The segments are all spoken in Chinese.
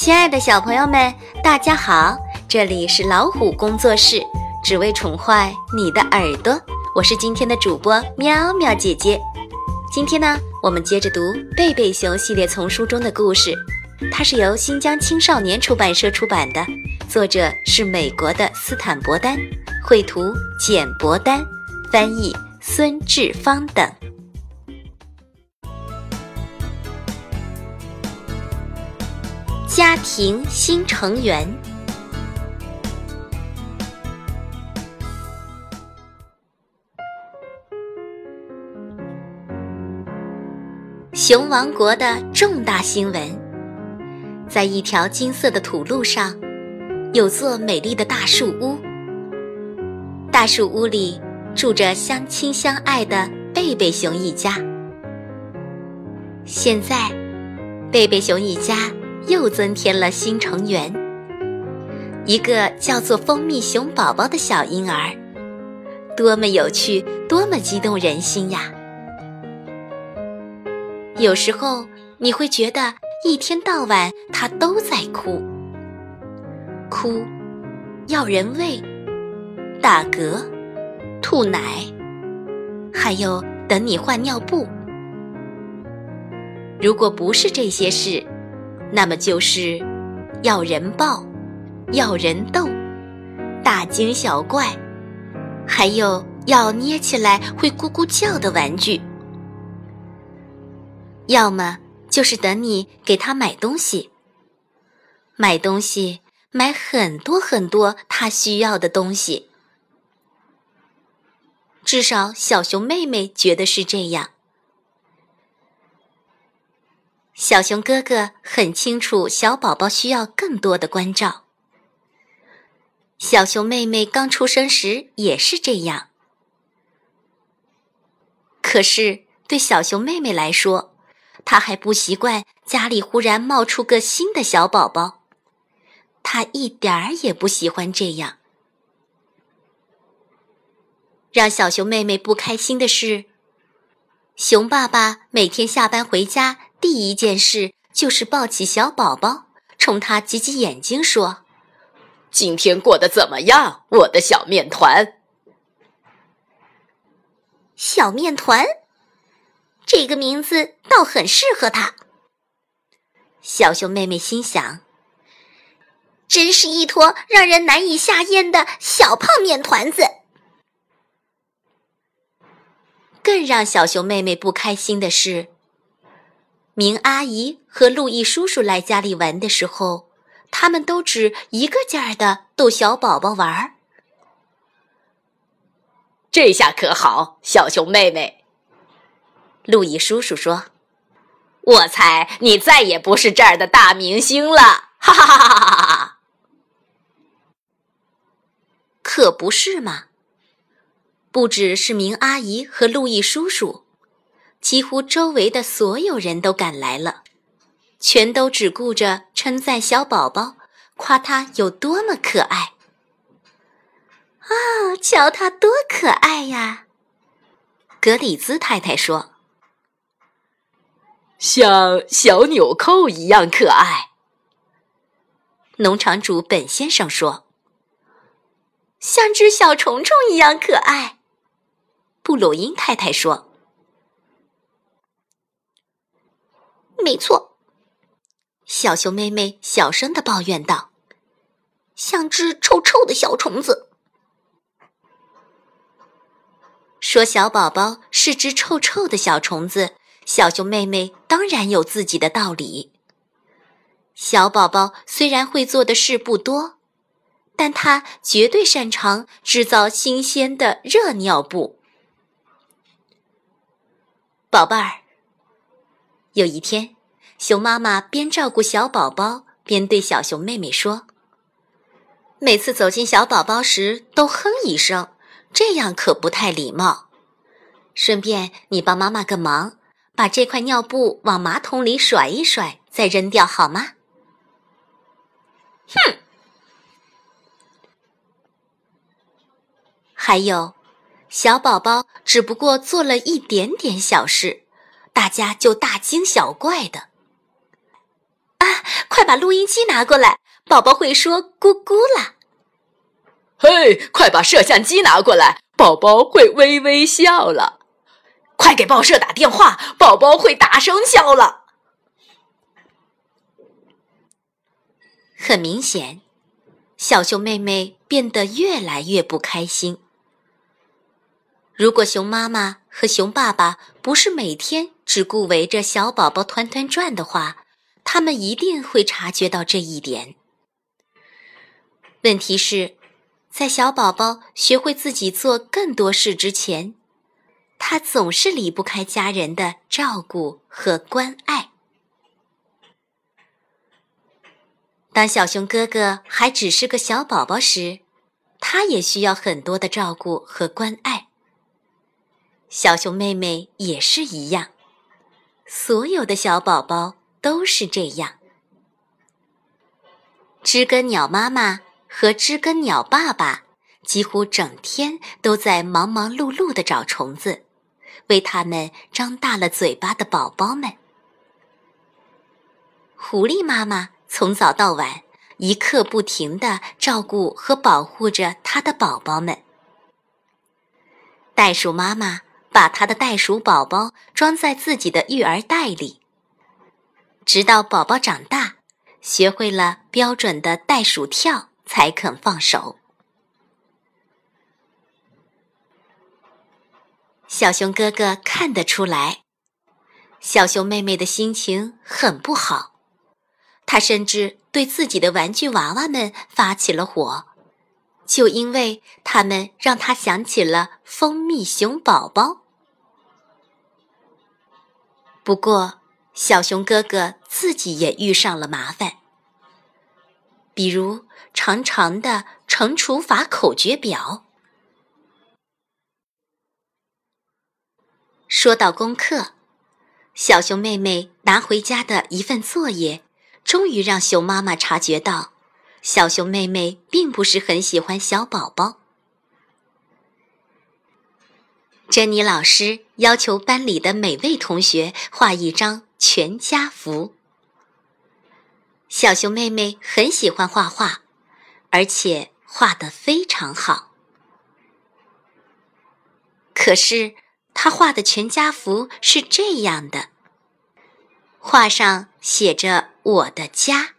亲爱的小朋友们，大家好！这里是老虎工作室，只为宠坏你的耳朵。我是今天的主播喵喵姐姐。今天呢，我们接着读《贝贝熊》系列丛书中的故事，它是由新疆青少年出版社出版的，作者是美国的斯坦伯丹，绘图简伯丹，翻译孙志芳等。家庭新成员。熊王国的重大新闻，在一条金色的土路上，有座美丽的大树屋。大树屋里住着相亲相爱的贝贝熊一家。现在，贝贝熊一家。又增添了新成员，一个叫做蜂蜜熊宝宝的小婴儿，多么有趣，多么激动人心呀！有时候你会觉得一天到晚他都在哭，哭，要人喂，打嗝，吐奶，还有等你换尿布。如果不是这些事，那么就是要人抱，要人逗，大惊小怪，还有要捏起来会咕咕叫的玩具。要么就是等你给他买东西，买东西，买很多很多他需要的东西。至少小熊妹妹觉得是这样。小熊哥哥很清楚，小宝宝需要更多的关照。小熊妹妹刚出生时也是这样。可是对小熊妹妹来说，她还不习惯家里忽然冒出个新的小宝宝，她一点儿也不喜欢这样。让小熊妹妹不开心的是，熊爸爸每天下班回家。第一件事就是抱起小宝宝，冲他挤挤眼睛，说：“今天过得怎么样，我的小面团？”小面团，这个名字倒很适合他。小熊妹妹心想：“真是一坨让人难以下咽的小胖面团子。”更让小熊妹妹不开心的是。明阿姨和路易叔叔来家里玩的时候，他们都只一个劲儿的逗小宝宝玩儿。这下可好，小熊妹妹。路易叔叔说：“我猜你再也不是这儿的大明星了。”哈哈哈哈哈哈！可不是嘛？不只是明阿姨和路易叔叔。几乎周围的所有人都赶来了，全都只顾着称赞小宝宝，夸他有多么可爱。啊，瞧他多可爱呀！格里兹太太说：“像小纽扣一样可爱。”农场主本先生说：“像只小虫虫一样可爱。”布鲁因太太说。没错，小熊妹妹小声的抱怨道：“像只臭臭的小虫子。”说小宝宝是只臭臭的小虫子，小熊妹妹当然有自己的道理。小宝宝虽然会做的事不多，但他绝对擅长制造新鲜的热尿布。宝贝儿。有一天，熊妈妈边照顾小宝宝，边对小熊妹妹说：“每次走进小宝宝时都哼一声，这样可不太礼貌。顺便，你帮妈妈个忙，把这块尿布往马桶里甩一甩，再扔掉好吗？”哼。还有，小宝宝只不过做了一点点小事。大家就大惊小怪的，啊！快把录音机拿过来，宝宝会说咕咕了。嘿，快把摄像机拿过来，宝宝会微微笑了。快给报社打电话，宝宝会大声笑了。很明显，小熊妹妹变得越来越不开心。如果熊妈妈和熊爸爸不是每天只顾围着小宝宝团团转的话，他们一定会察觉到这一点。问题是，在小宝宝学会自己做更多事之前，他总是离不开家人的照顾和关爱。当小熊哥哥还只是个小宝宝时，他也需要很多的照顾和关爱。小熊妹妹也是一样，所有的小宝宝都是这样。知更鸟妈妈和知更鸟爸爸几乎整天都在忙忙碌碌的找虫子，为他们张大了嘴巴的宝宝们。狐狸妈妈从早到晚一刻不停的照顾和保护着它的宝宝们。袋鼠妈妈。把他的袋鼠宝宝装在自己的育儿袋里，直到宝宝长大，学会了标准的袋鼠跳，才肯放手。小熊哥哥看得出来，小熊妹妹的心情很不好，他甚至对自己的玩具娃娃们发起了火，就因为他们让他想起了蜂蜜熊宝宝。不过，小熊哥哥自己也遇上了麻烦，比如长长的乘除法口诀表。说到功课，小熊妹妹拿回家的一份作业，终于让熊妈妈察觉到，小熊妹妹并不是很喜欢小宝宝。珍妮老师要求班里的每位同学画一张全家福。小熊妹妹很喜欢画画，而且画得非常好。可是她画的全家福是这样的：画上写着“我的家”，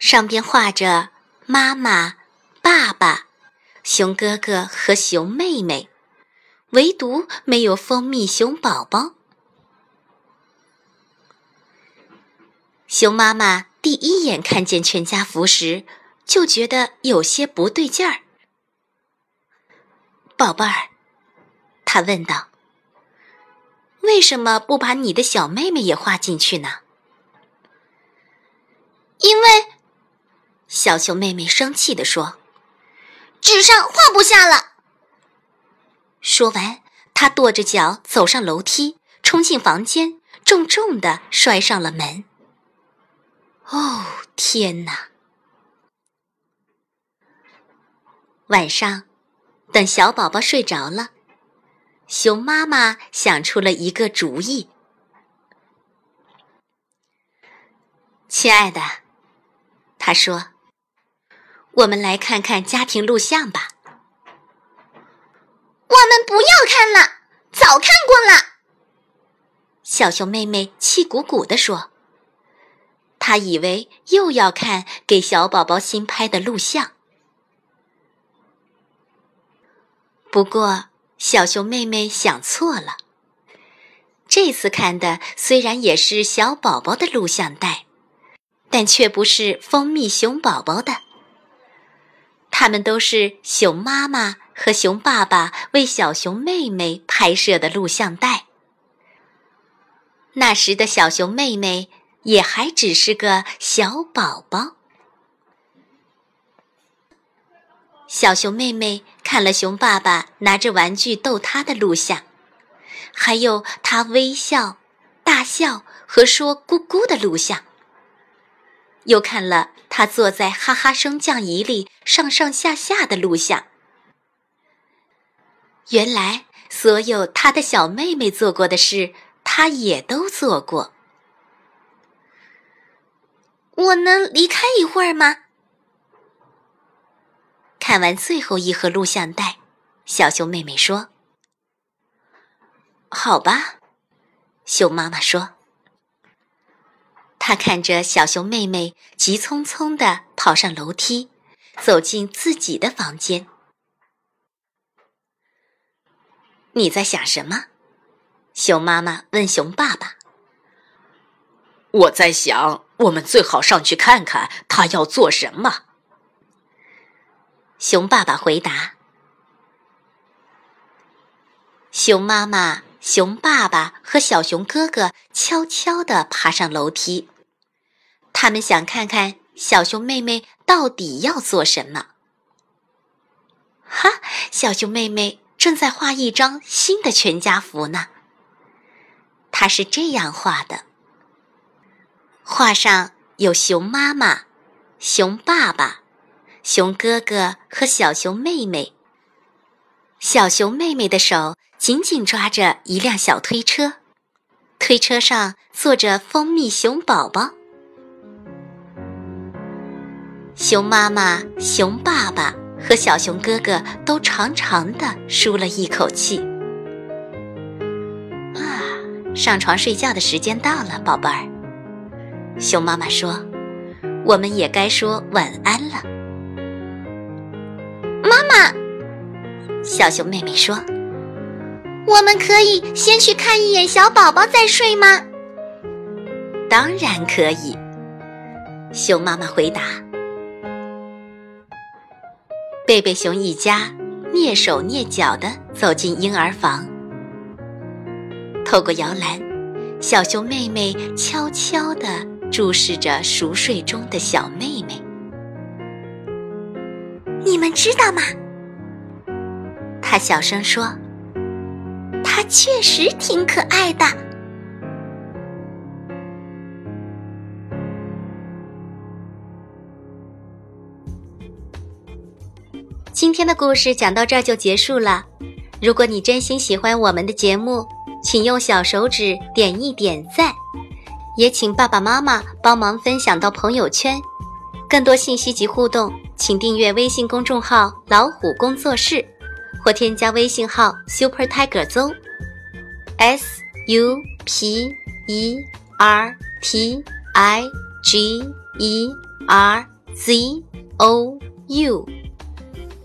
上边画着妈妈、爸爸、熊哥哥和熊妹妹。唯独没有蜂蜜熊宝宝。熊妈妈第一眼看见全家福时，就觉得有些不对劲儿。宝贝儿，他问道：“为什么不把你的小妹妹也画进去呢？”因为，小熊妹妹生气地说：“纸上画不下了。”说完，他跺着脚走上楼梯，冲进房间，重重的摔上了门。哦，天哪！晚上，等小宝宝睡着了，熊妈妈想出了一个主意。亲爱的，她说：“我们来看看家庭录像吧。”我们不要看了，早看过了。小熊妹妹气鼓鼓地说：“她以为又要看给小宝宝新拍的录像。”不过，小熊妹妹想错了。这次看的虽然也是小宝宝的录像带，但却不是蜂蜜熊宝宝的。他们都是熊妈妈。和熊爸爸为小熊妹妹拍摄的录像带。那时的小熊妹妹也还只是个小宝宝。小熊妹妹看了熊爸爸拿着玩具逗她的录像，还有他微笑、大笑和说“咕咕”的录像，又看了他坐在哈哈升降椅里上上下下的录像。原来，所有他的小妹妹做过的事，他也都做过。我能离开一会儿吗？看完最后一盒录像带，小熊妹妹说：“好吧。”熊妈妈说：“她看着小熊妹妹急匆匆地跑上楼梯，走进自己的房间。你在想什么？”熊妈妈问熊爸爸。“我在想，我们最好上去看看他要做什么。”熊爸爸回答。熊妈妈、熊爸爸和小熊哥哥悄悄地爬上楼梯，他们想看看小熊妹妹到底要做什么。哈，小熊妹妹正在画一张新的全家福呢。他是这样画的：画上有熊妈妈、熊爸爸。熊哥哥和小熊妹妹，小熊妹妹的手紧紧抓着一辆小推车，推车上坐着蜂蜜熊宝宝。熊妈妈、熊爸爸和小熊哥哥都长长的舒了一口气。啊，上床睡觉的时间到了，宝贝儿。熊妈妈说：“我们也该说晚安了。”妈妈，小熊妹妹说：“我们可以先去看一眼小宝宝再睡吗？”“当然可以。”熊妈妈回答。贝贝熊一家蹑手蹑脚地走进婴儿房，透过摇篮，小熊妹妹悄悄地注视着熟睡中的小妹妹。你们知道吗？他小声说：“他确实挺可爱的。”今天的故事讲到这儿就结束了。如果你真心喜欢我们的节目，请用小手指点一点赞，也请爸爸妈妈帮忙分享到朋友圈。更多信息及互动。请订阅微信公众号“老虎工作室”，或添加微信号 “Super Tiger Zoo”，S U P E R T I G E R Z O U。